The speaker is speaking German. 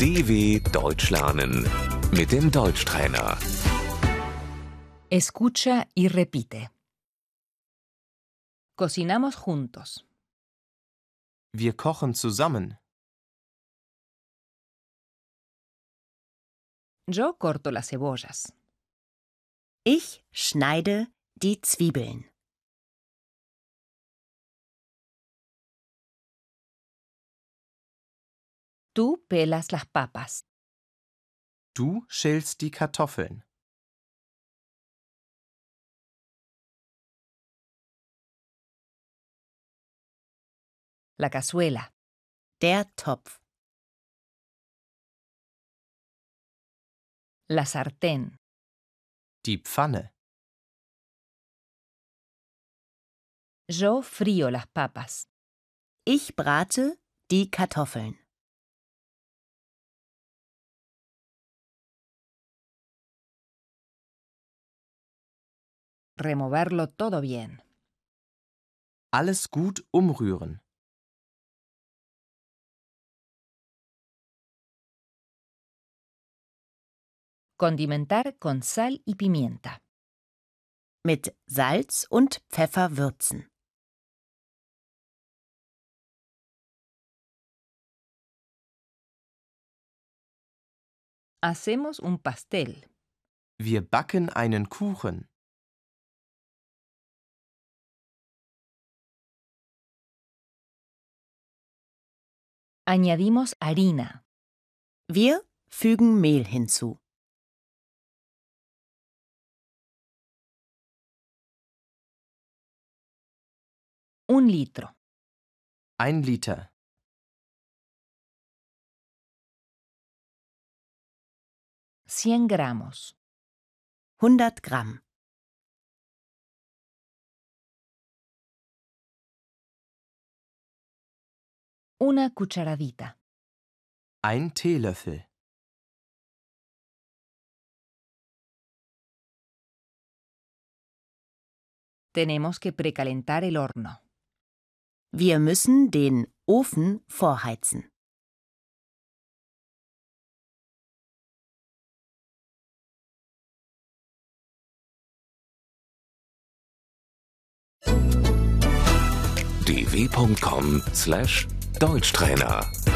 DW Deutsch lernen mit dem Deutschtrainer. Escucha y repite. Cocinamos juntos. Wir kochen zusammen. Yo corto las cebollas. Ich schneide die Zwiebeln. Tú pelas las papas. Du schälst die Kartoffeln. La cazuela. Der Topf. La sartén. Die Pfanne. Yo frío las papas. Ich brate die Kartoffeln. Removerlo todo bien. Alles gut umrühren. Condimentar con sal y pimienta. Mit Salz und Pfeffer würzen. Hacemos un pastel. Wir backen einen Kuchen. Añadimos harina. Wir fügen Mehl hinzu. Un litro. Ein Liter. Cien gramos. 100 Gramm. Una cucharadita. Ein Teelöffel. Tenemos que precalentar el horno. Wir müssen den Ofen vorheizen. dw.com/deutschtrainer